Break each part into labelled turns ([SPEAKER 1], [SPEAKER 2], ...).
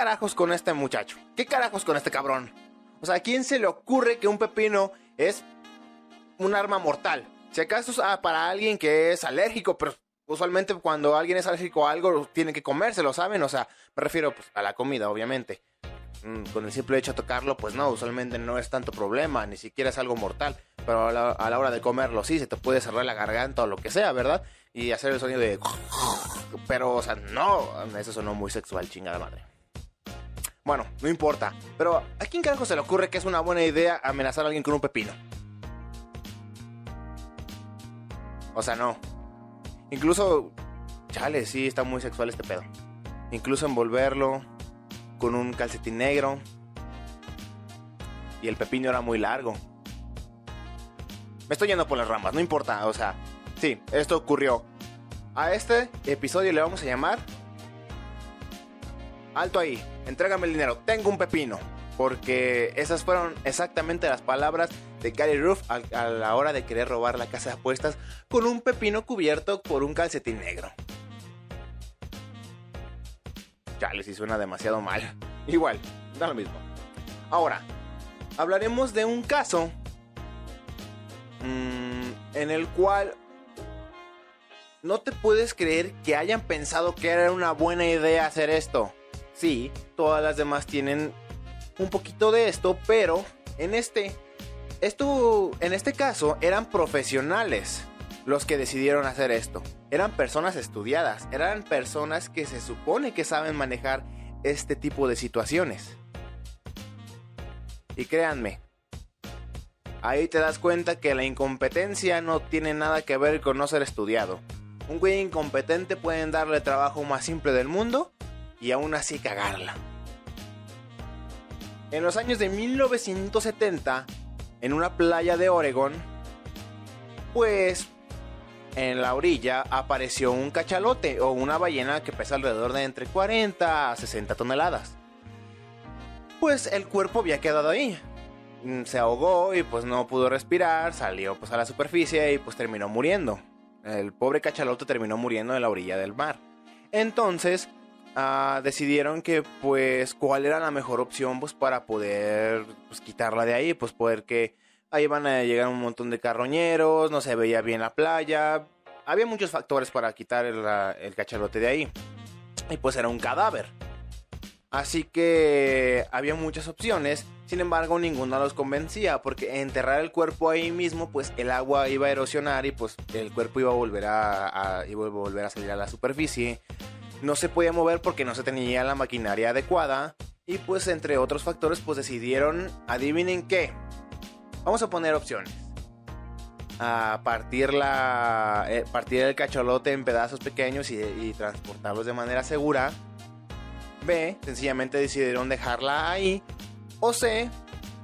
[SPEAKER 1] carajos con este muchacho? ¿Qué carajos con este cabrón? O sea, ¿a quién se le ocurre que un pepino es un arma mortal? Si acaso es para alguien que es alérgico, pero usualmente cuando alguien es alérgico a algo, tiene que comérselo, ¿saben? O sea, me refiero pues, a la comida, obviamente. Mm, con el simple hecho de tocarlo, pues no, usualmente no es tanto problema, ni siquiera es algo mortal. Pero a la, hora de comerlo, sí, se te puede cerrar la garganta o lo que sea, ¿verdad? Y hacer el sonido de... Pero, o sea, no, eso sonó muy sexual, chingada madre. Bueno, no importa. Pero, ¿a quién carajo se le ocurre que es una buena idea amenazar a alguien con un pepino? O sea, no. Incluso, chale, sí, está muy sexual este pedo. Incluso envolverlo con un calcetín negro. Y el pepino era muy largo. Me estoy yendo por las ramas, no importa, o sea, sí, esto ocurrió. A este episodio le vamos a llamar... Alto ahí, entrégame el dinero, tengo un pepino. Porque esas fueron exactamente las palabras de Gary Roof a, la hora de querer robar la casa de apuestas con un pepino cubierto por un calcetín negro. Chale, si suena demasiado mal. Igual, da lo mismo. Ahora, hablaremos de un caso mmm, en el cual no te puedes creer que hayan pensado que era una buena idea hacer esto. Sí, todas las demás tienen un poquito de esto, pero en este, esto, en este caso eran profesionales los que decidieron hacer esto. Eran personas estudiadas, eran personas que se supone que saben manejar este tipo de situaciones. Y créanme, ahí te das cuenta que la incompetencia no tiene nada que ver con no ser estudiado. Un güey incompetente pueden darle trabajo más simple del mundo y aún así cagarla. En los años de 1970, en una playa de Oregon, pues en la orilla apareció un cachalote o una ballena que pesa alrededor de entre 40 a 60 toneladas. Pues el cuerpo había quedado ahí. Mm, se ahogó y pues no pudo respirar, salió pues a la superficie y pues terminó muriendo. El pobre cachalote terminó muriendo en la orilla del mar. Entonces, Ah, decidieron que pues cuál era la mejor opción pues para poder pues, quitarla de ahí, pues poder que ahí van a llegar un montón de carroñeros, no se veía bien la playa, había muchos factores para quitar el, el de ahí. Y pues era un cadáver. Así que había muchas opciones, sin embargo ninguna los convencía porque enterrar el cuerpo ahí mismo pues el agua iba a erosionar y pues el cuerpo iba a volver a, iba a, volver a salir a la superficie no se podía mover porque no se tenía la maquinaria adecuada y pues entre otros factores pues decidieron, adivinen qué, vamos a poner opciones. A partir, la, eh, partir el cacholote en pedazos pequeños y, y transportarlos de manera segura. B, sencillamente decidieron dejarla ahí. O C,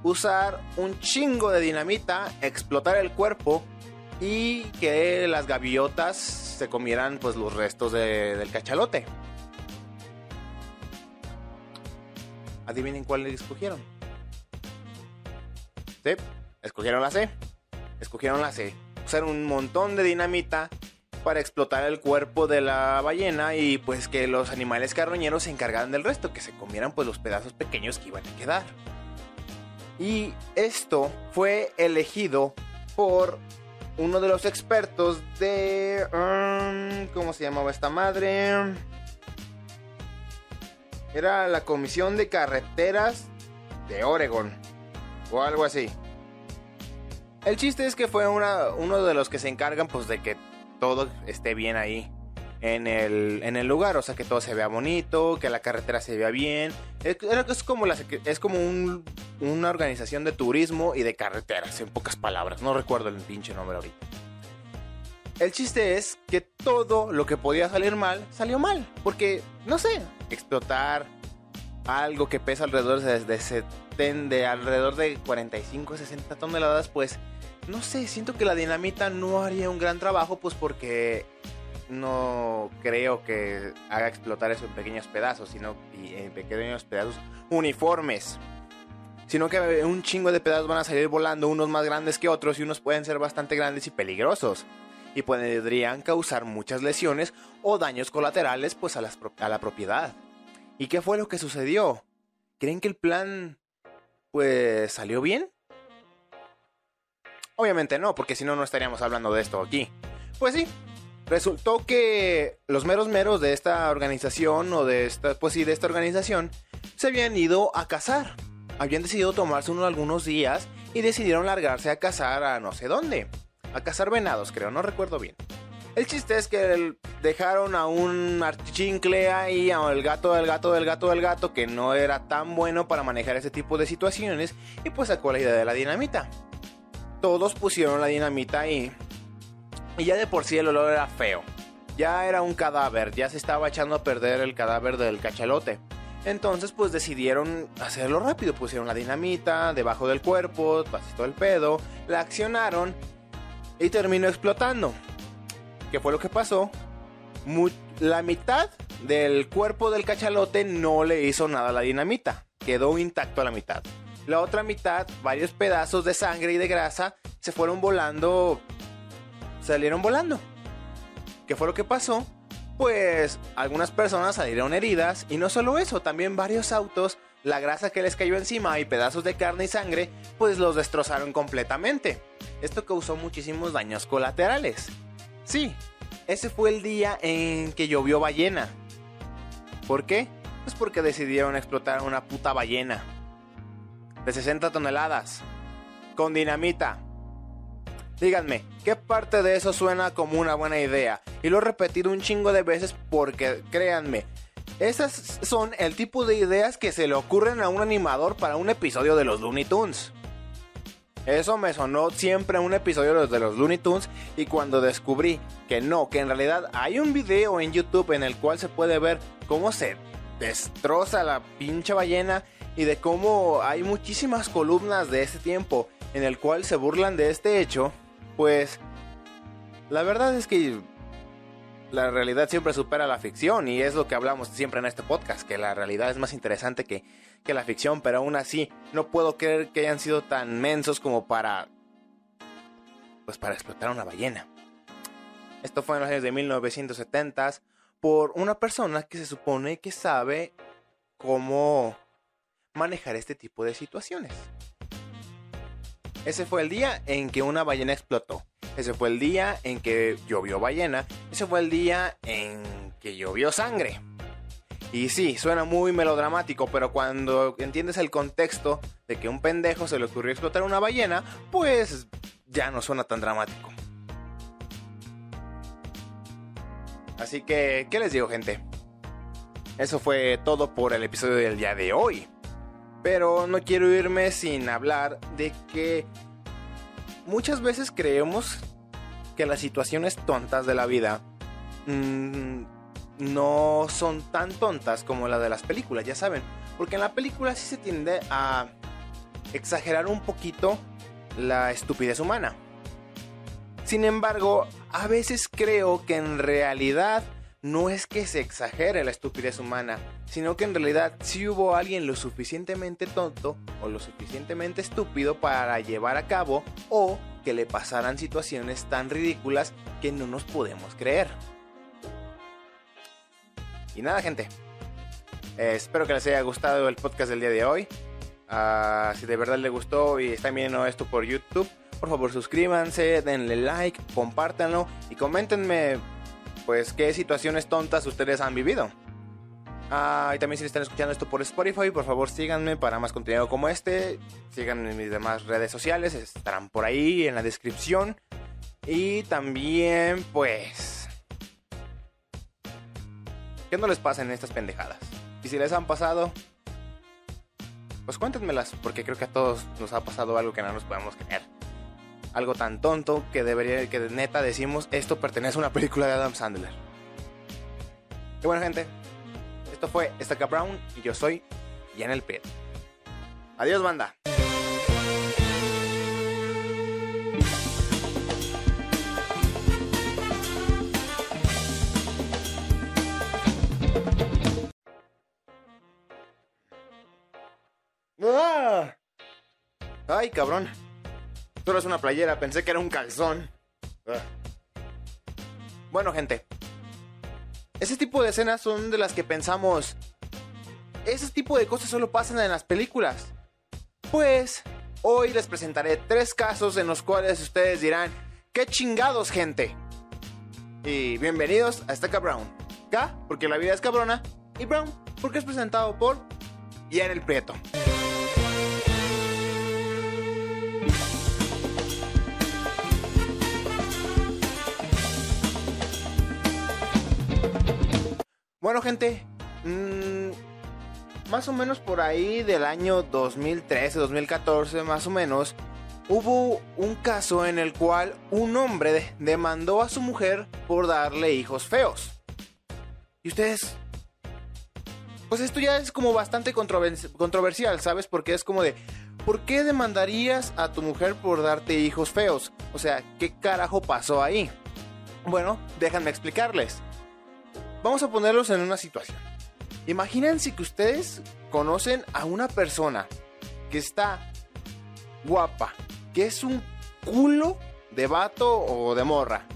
[SPEAKER 1] usar un chingo de dinamita, explotar el cuerpo y que las gaviotas se comieran pues los restos del cachalote. Adivinen cuál le escogieron. Sí, escogieron la C. Escogieron la C. Usaron un montón de dinamita para explotar el cuerpo de la ballena y pues que los animales carroñeros se encargaran del resto, que se comieran pues los pedazos pequeños que iban a quedar. Y esto fue elegido por uno de los expertos de... Um, ¿Cómo se llamaba esta madre? Era la Comisión de Carreteras de Oregon. O algo así. El chiste es que fue uno de los que se encargan pues de que todo esté bien ahí en el, en el lugar, o sea que todo se vea bonito, que la carretera se vea bien. Es, como, la, es como una organización de turismo y de carreteras, en pocas palabras. No recuerdo el pinche nombre ahorita. El chiste es que todo lo que podía salir mal, salió mal. Porque, no sé, explotar algo que pesa alrededor de, de, de alrededor de 45 60 toneladas, pues, no sé, siento que la dinamita no haría un gran trabajo, pues porque no creo que haga explotar eso en pequeños pedazos, sino en pequeños pedazos uniformes. Sino que un chingo de pedazos van a salir volando, unos más grandes que otros y unos pueden ser bastante grandes y peligrosos. Y podrían causar muchas lesiones o daños colaterales pues a, a la propiedad. ¿Y qué fue lo que sucedió? ¿Creen que el plan, pues, salió bien? Obviamente no, porque si no, no estaríamos hablando de esto aquí. Pues sí, resultó que los meros meros de esta organización, o de esta, pues sí, de esta organización, se habían ido a cazar. Habían decidido tomarse unos algunos días y decidieron largarse a cazar a no sé dónde. A cazar venados, creo, no recuerdo bien. El chiste es que dejaron a un archincle ahí, al gato del gato del gato del gato, que no era tan bueno para manejar ese tipo de situaciones, y pues sacó la idea de la dinamita. Todos pusieron la dinamita ahí, y ya de por sí el olor era feo. Ya era un cadáver, ya se estaba echando a perder el cadáver del cachalote. Entonces pues decidieron hacerlo rápido, pusieron la dinamita debajo del cuerpo, pasó el pedo, la accionaron y terminó explotando. ¿Qué fue lo que pasó? la mitad del cuerpo del cachalote no le hizo nada a la dinamita, quedó intacto a la mitad. La otra mitad, varios pedazos de sangre y de grasa, se fueron volando, salieron volando. ¿Qué fue lo que pasó? Pues algunas personas salieron heridas y no solo eso, también varios autos, la grasa que les cayó encima y pedazos de carne y sangre, pues los destrozaron completamente. Esto causó muchísimos daños colaterales. Sí, ese fue el día en que llovió ballena. ¿Por qué? Pues porque decidieron explotar una puta ballena. De 60 toneladas. Con dinamita. Díganme, ¿qué parte de eso suena como una buena idea? Y lo he repetido un chingo de veces porque, créanme, esas son el tipo de ideas que se le ocurren a un animador para un episodio de los Looney Tunes. Eso me sonó siempre un episodio de los Looney Tunes y cuando descubrí que no, que en realidad hay un video en YouTube en el cual se puede ver cómo se destroza la pinche ballena y de cómo hay muchísimas columnas de ese tiempo en el cual se burlan de este hecho, pues la verdad es que la realidad siempre supera la ficción y es lo que hablamos siempre en este podcast, que la realidad es más interesante que que la ficción, pero aún así no puedo creer que hayan sido tan mensos como para... pues para explotar una ballena. Esto fue en los años de 1970 por una persona que se supone que sabe cómo manejar este tipo de situaciones. Ese fue el día en que una ballena explotó. Ese fue el día en que llovió ballena. Ese fue el día en que llovió sangre. Y sí, suena muy melodramático, pero cuando entiendes el contexto de que un pendejo se le ocurrió explotar una ballena, pues ya no suena tan dramático. Así que, ¿qué les digo, gente? Eso fue todo por el episodio del día de hoy. Pero no quiero irme sin hablar de que muchas veces creemos que las situaciones tontas de la vida mmm, no son tan tontas como las de las películas, ya saben. Porque en la película sí se tiende a exagerar un poquito la estupidez humana. Sin embargo, a veces creo que en realidad no es que se exagere la estupidez humana, sino que en realidad sí hubo alguien lo suficientemente tonto o lo suficientemente estúpido para llevar a cabo o que le pasaran situaciones tan ridículas que no nos podemos creer. Y nada, gente. Eh, espero que les haya gustado el podcast del día de hoy. Ah, si de verdad les gustó y están viendo esto por YouTube, por favor suscríbanse, denle like, compártanlo y coméntenme pues qué situaciones tontas ustedes han vivido. Ah, y también si están escuchando esto por Spotify, por favor síganme para más contenido como este. Síganme en mis demás redes sociales, estarán por ahí en la descripción. Y también pues que no les pasen estas pendejadas. Y si les han pasado, pues cuéntenmelas, porque creo que a todos nos ha pasado algo que no nos podemos creer. Algo tan tonto que debería, que de neta decimos, esto pertenece a una película de Adam Sandler. Y bueno, gente, esto fue Estaca Brown y yo soy en el Pit. Adiós, banda. Ay, cabrón. Solo es una playera, pensé que era un calzón. Ah. Bueno, gente. Ese tipo de escenas son de las que pensamos. ese tipo de cosas solo pasan en las películas. Pues hoy les presentaré tres casos en los cuales ustedes dirán, ¡qué chingados, gente! Y bienvenidos a Estaca Brown. K, porque la vida es cabrona, y Brown, porque es presentado por Ian el Prieto. Bueno, gente, mmm, más o menos por ahí del año 2013, 2014, más o menos, hubo un caso en el cual un hombre demandó a su mujer por darle hijos feos. Y ustedes... Pues esto ya es como bastante controversial, ¿sabes? Porque es como de... ¿Por qué demandarías a tu mujer por darte hijos feos? O sea, ¿qué carajo pasó ahí? Bueno, déjenme explicarles. Vamos a ponerlos en una situación. Imagínense que ustedes conocen a una persona que está guapa, que es un culo de vato o de morra,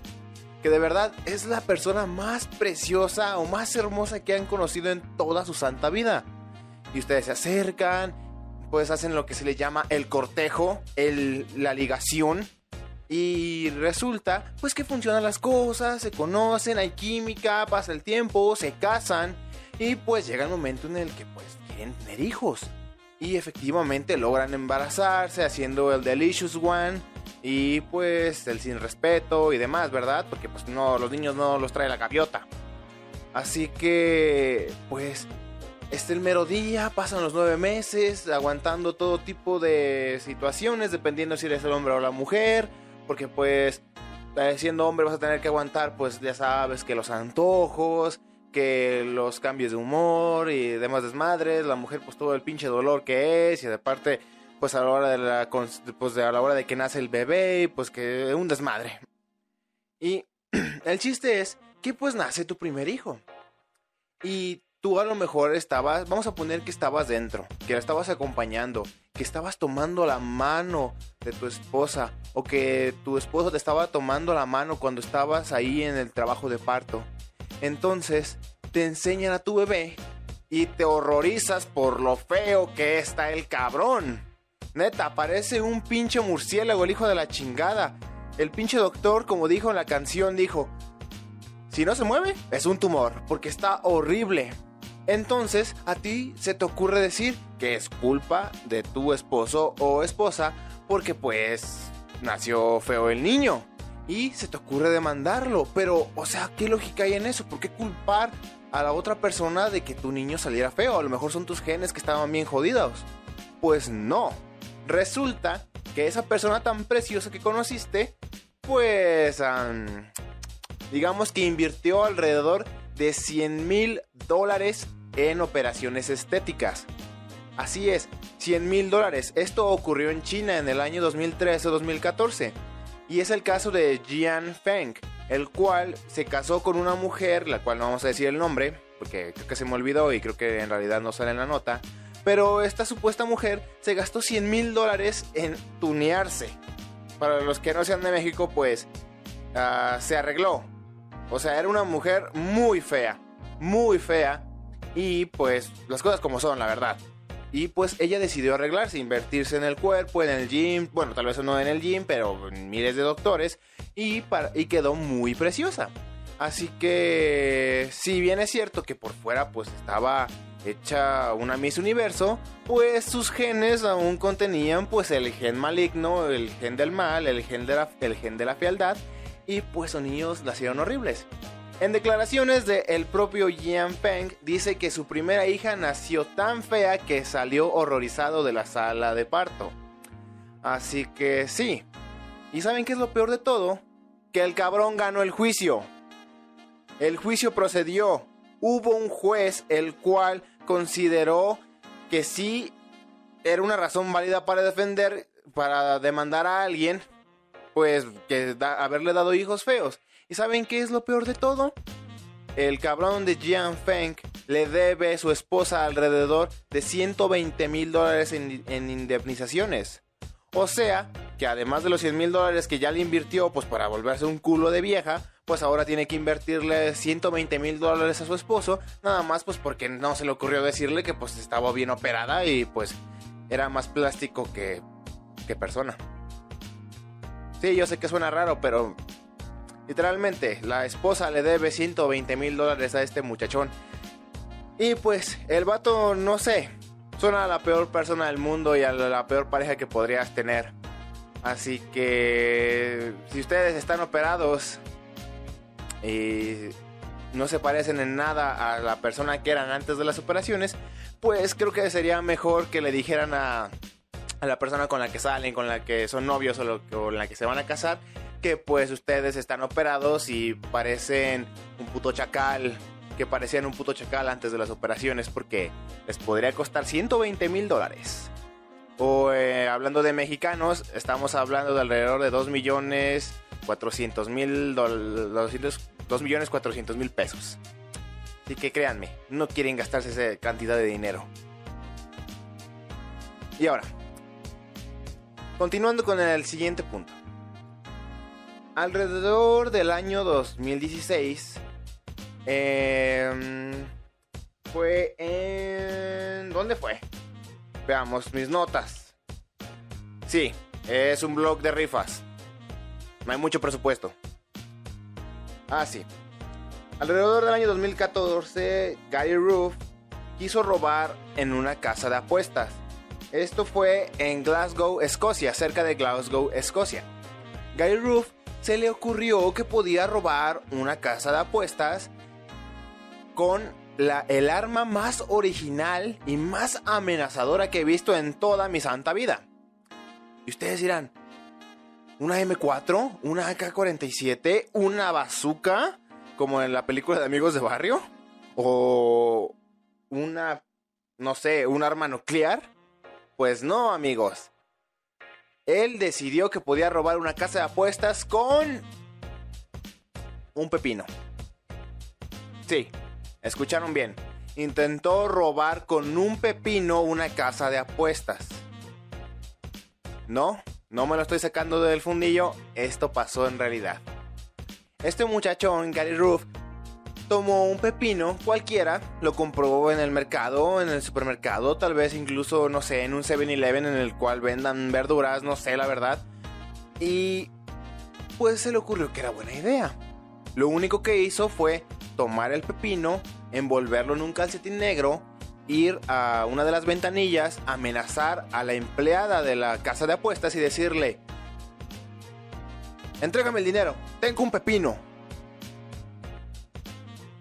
[SPEAKER 1] que de verdad es la persona más preciosa o más hermosa que han conocido en toda su santa vida. Y ustedes se acercan, pues hacen lo que se le llama el cortejo, el, la ligación. Y resulta, pues que funcionan las cosas, se conocen, hay química, pasa el tiempo, se casan y pues llega el momento en el que pues quieren tener hijos. Y efectivamente logran embarazarse haciendo el Delicious One y pues el sin respeto y demás, ¿verdad? Porque pues no, los niños no los trae la gaviota. Así que pues este el mero día, pasan los nueve meses aguantando todo tipo de situaciones, dependiendo si eres el hombre o la mujer, porque pues eh, siendo hombre vas a tener que aguantar pues ya sabes que los antojos, que los cambios de humor y demás desmadres, la mujer pues todo el pinche dolor que es y aparte pues a la hora de la pues a la hora de que nace el bebé, pues que un desmadre. Y el chiste es que pues nace tu primer hijo. Y tú a lo mejor estabas, vamos a poner que estabas dentro, que la estabas acompañando, que estabas tomando la mano de tu esposa o que tu esposo te estaba tomando la mano cuando estabas ahí en el trabajo de parto. Entonces te enseñan a tu bebé y te horrorizas por lo feo que está el cabrón. Neta, parece un pinche murciélago el hijo de la chingada. El pinche doctor, como dijo en la canción, dijo, si no se mueve, es un tumor, porque está horrible. Entonces, a ti se te ocurre decir que es culpa de tu esposo o esposa, porque pues nació feo el niño y se te ocurre demandarlo. Pero, o sea, ¿qué lógica hay en eso? ¿Por qué culpar a la otra persona de que tu niño saliera feo? A lo mejor son tus genes que estaban bien jodidos. Pues no. Resulta que esa persona tan preciosa que conociste, pues, digamos que invirtió alrededor de 100 mil dólares en operaciones estéticas. Así es, 100 mil dólares. Esto ocurrió en China en el año 2013-2014 y es el caso de Jian Feng, el cual se casó con una mujer, la cual no vamos a decir el nombre, porque creo que se me olvidó y creo que en realidad no sale en la nota. Pero esta supuesta mujer se gastó 100 mil dólares en tunearse. Para los que no sean de México, pues uh, se arregló. O sea, era una mujer muy fea, muy fea. Y pues las cosas como son, la verdad. Y pues ella decidió arreglarse, invertirse en el cuerpo, en el gym, bueno, tal vez no en el gym, pero miles de doctores, y, y quedó muy preciosa. Así que, si bien es cierto que por fuera pues estaba hecha una Miss Universo, pues sus genes aún contenían pues el gen maligno, el gen del mal, el gen de la, el gen de la fealdad, y pues los niños nacieron horribles. En declaraciones de el propio Jian Peng dice que su primera hija nació tan fea que salió horrorizado de la sala de parto. Así que sí. ¿Y saben qué es lo peor de todo? Que el cabrón ganó el juicio. El juicio procedió. Hubo un juez el cual consideró que sí era una razón válida para defender, para demandar a alguien, pues que haberle dado hijos feos. ¿Y saben qué es lo peor de todo? El cabrón de Jian Feng le debe su esposa alrededor de 120 mil dólares en, indemnizaciones. O sea, que además de los 100 mil dólares que ya le invirtió, pues para volverse un culo de vieja, pues ahora tiene que invertirle 120 mil dólares a su esposo, nada más pues porque no se le ocurrió decirle que pues estaba bien operada y pues era más plástico que, que persona. Sí, yo sé que suena raro, pero literalmente la esposa le debe 120 mil dólares a este muchachón. Y pues el vato, no sé, suena a la peor persona del mundo y a la peor pareja que podrías tener. Así que si ustedes están operados y no se parecen en nada a la persona que eran antes de las operaciones, pues creo que sería mejor que le dijeran a, la persona con la que salen, con la que son novios o, con la que se van a casar, que pues ustedes están operados y parecen un puto chacal, que parecían un puto chacal antes de las operaciones porque les podría costar 120 mil dólares. O eh, hablando de mexicanos, estamos hablando de alrededor de 2 millones 400 mil 2 millones 400 mil pesos. Así que créanme, no quieren gastarse esa cantidad de dinero. Y ahora, continuando con el siguiente punto. Alrededor del año 2016, em, fue en... ¿Dónde fue? Veamos mis notas. Sí, es un blog de rifas. No hay mucho presupuesto. Ah, sí. Alrededor del año 2014, Gary Roof quiso robar en una casa de apuestas. Esto fue en Glasgow, Escocia, cerca de Glasgow, Escocia. Gary Roof se le ocurrió que podía robar una casa de apuestas con el arma más original y más amenazadora que he visto en toda mi santa vida. Y ustedes dirán, ¿una M4? ¿Una AK-47? ¿Una bazooka? Como en la película de Amigos de Barrio? ¿O una, no sé, un arma nuclear? Pues no, amigos. Él decidió que podía robar una casa de apuestas con un pepino. Sí, Escucharon bien. Intentó robar con un pepino una casa de apuestas. No, no me lo estoy sacando del fundillo. Esto pasó en realidad. Este muchachón, Gary Roof, tomó un pepino cualquiera, lo compró en el mercado, en el supermercado, tal vez incluso, no sé, en un 7-Eleven en el cual vendan verduras, no sé, la verdad. Y pues se le ocurrió que era buena idea. Lo único que hizo fue tomar el pepino, envolverlo en un calcetín negro, ir a una de las ventanillas, amenazar a la empleada de la casa de apuestas y decirle, entrégame el dinero, tengo un pepino.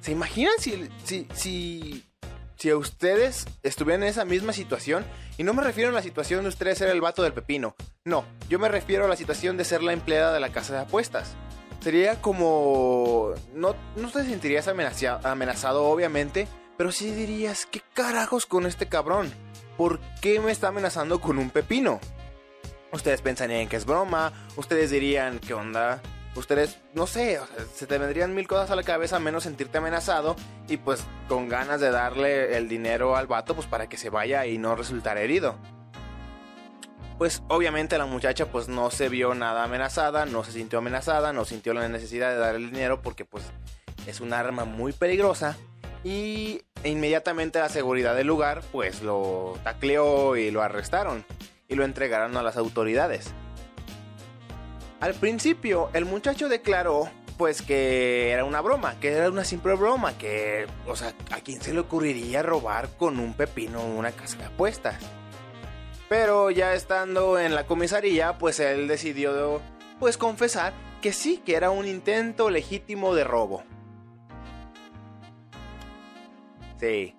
[SPEAKER 1] ¿Se imaginan si, si, si, ustedes estuvieran en esa misma situación? Y no me refiero a la situación de ustedes ser el vato del pepino. No, yo me refiero a la situación de ser la empleada de la casa de apuestas sería como... No, no te sentirías amenazado, obviamente, pero sí dirías, ¿qué carajos con este cabrón? ¿Por qué me está amenazando con un pepino? Ustedes pensarían que es broma, ustedes dirían, ¿qué onda? Ustedes, no sé, se te vendrían mil cosas a la cabeza menos sentirte amenazado y pues con ganas de darle el dinero al vato pues para que se vaya y no resultar herido pues obviamente la muchacha pues no se vio nada amenazada, no se sintió amenazada, no sintió la necesidad de dar el dinero porque pues es un arma muy peligrosa y inmediatamente la seguridad del lugar pues lo tacleó y lo arrestaron y lo entregaron a las autoridades. Al principio el muchacho declaró pues que era una broma, que era una simple broma, que, o sea, ¿a quién se le ocurriría robar con un pepino una casa de apuestas? Pero ya estando en la comisaría, pues él decidió pues confesar que sí, que era un intento legítimo de robo. Sí,